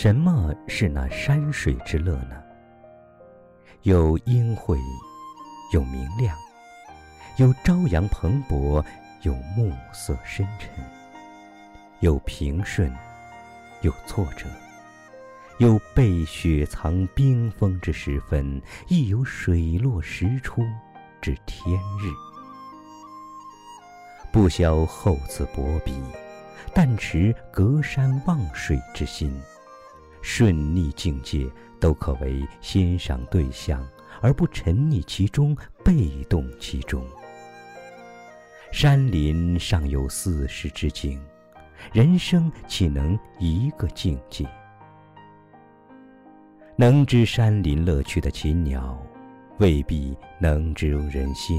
什么是那山水之乐呢？有阴晦，有明亮，有朝阳蓬勃，有暮色深沉，有平顺，有挫折，有被雪藏冰封之时分，亦有水落石出之天日。不消厚此薄彼，但持隔山望水之心。顺逆境界都可为欣赏对象，而不沉溺其中、被动其中。山林尚有四时之境，人生岂能一个境界？能知山林乐趣的禽鸟，未必能知人心。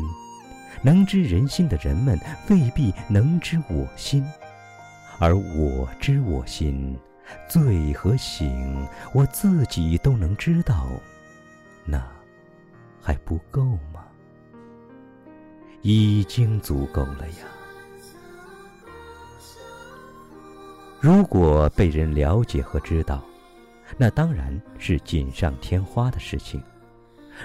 能知人心的人们，未必能知我心，而我知我心，醉和醒，我自己都能知道，那还不够吗？已经足够了呀！如果被人了解和知道，那当然是锦上添花的事情；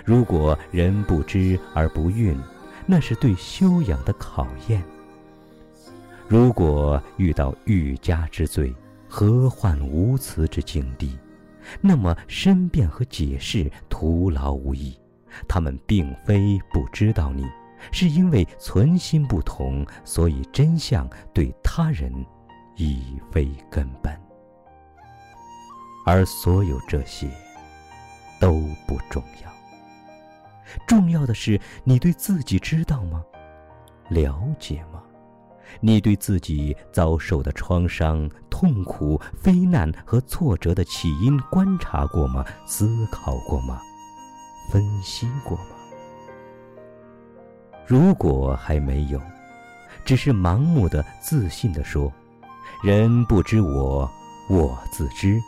如果人不知而不愠，那是对修养的考验。如果遇到欲加之罪、何患无辞之境地，那么申辩和解释徒劳无益。他们并非不知道你，是因为存心不同，所以真相对他人已非根本。而所有这些都不重要。重要的是，你对自己知道吗？了解吗？你对自己遭受的创伤、痛苦、非难和挫折的起因观察过吗？思考过吗？分析过吗？如果还没有，只是盲目的自信的说“人不知我，我自知”，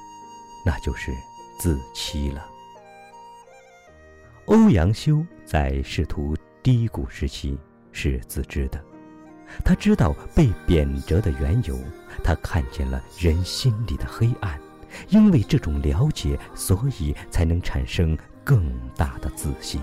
那就是自欺了。欧阳修在仕途低谷时期是自知的，他知道被贬谪的缘由，他看见了人心里的黑暗，因为这种了解，所以才能产生更大的自信。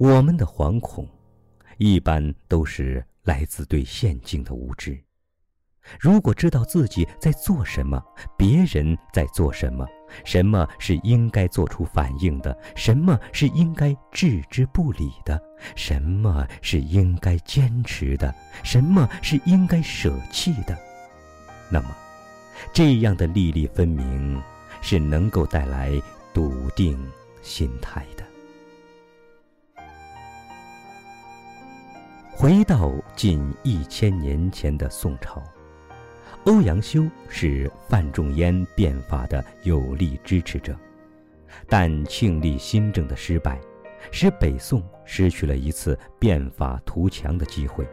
我们的惶恐，一般都是来自对陷阱的无知。如果知道自己在做什么，别人在做什么，什么是应该做出反应的，什么是应该置之不理的，什么是应该坚持的，什么是应该舍弃的，那么，这样的粒粒分明，是能够带来笃定心态的。回到近一千年前的宋朝，欧阳修是范仲淹变法的有力支持者，但庆历新政的失败，使北宋失去了一次变法图强的机会。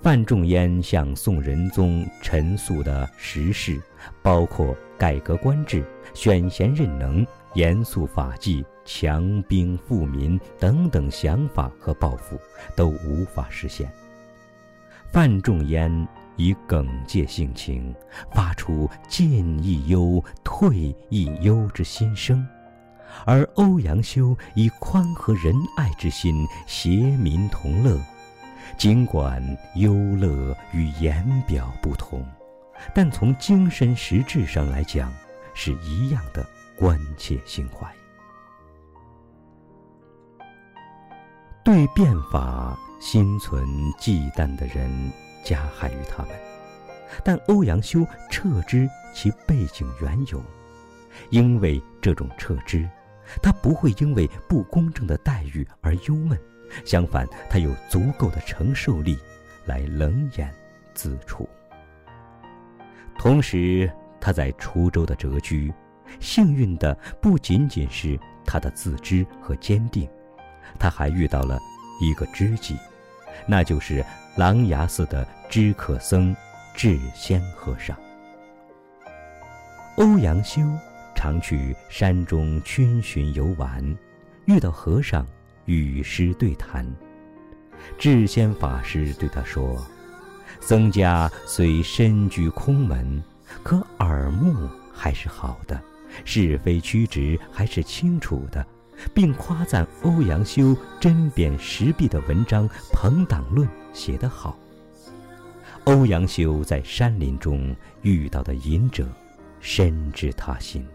范仲淹向宋仁宗陈述的实事，包括改革官制、选贤任能、严肃法纪。强兵富民等等想法和抱负都无法实现。范仲淹以耿介性情，发出进亦忧，退亦忧之心声；而欧阳修以宽和仁爱之心，携民同乐。尽管忧乐与言表不同，但从精神实质上来讲，是一样的关切心怀。对变法心存忌惮的人加害于他们，但欧阳修撤知其背景缘由，因为这种撤知，他不会因为不公正的待遇而忧闷，相反，他有足够的承受力来冷眼自处。同时，他在滁州的谪居，幸运的不仅仅是他的自知和坚定。他还遇到了一个知己，那就是琅琊寺的知客僧智仙和尚。欧阳修常去山中逡巡游玩，遇到和尚，与师对谈。智仙法师对他说：“僧家虽身居空门，可耳目还是好的，是非曲直还是清楚的。”并夸赞欧阳修针砭时弊的文章《朋党论》写得好。欧阳修在山林中遇到的隐者，深知他心，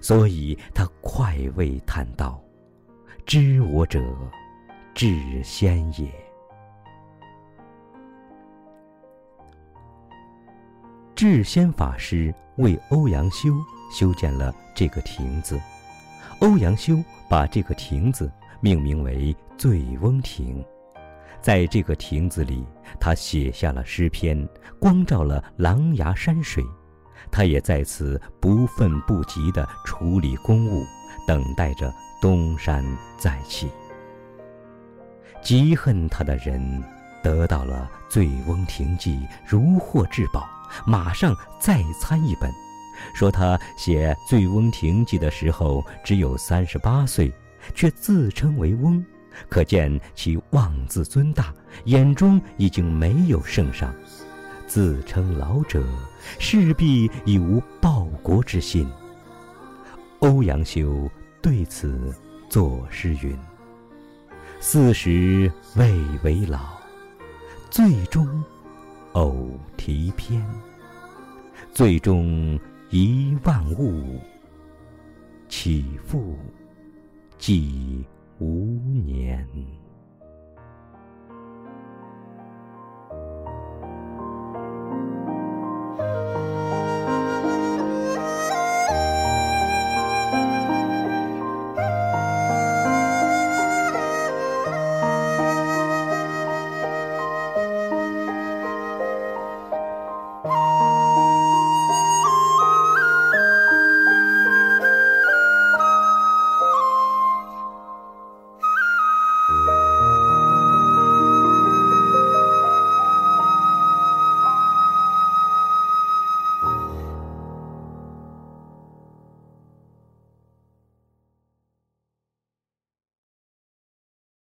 所以他快慰叹道：“知我者，智仙也。”智仙法师为欧阳修修建了这个亭子，欧阳修。把这个亭子命名为醉翁亭，在这个亭子里，他写下了诗篇，光照了琅琊山水。他也在此不愤不急地处理公务，等待着东山再起。嫉恨他的人得到了《醉翁亭记》，如获至宝，马上再参一本。说他写《醉翁亭记》的时候只有三十八岁，却自称为翁，可见其妄自尊大，眼中已经没有圣上。自称老者，势必已无报国之心。欧阳修对此作诗云：“四十未为老，最终偶题篇，最终。”一万物起复，几无年。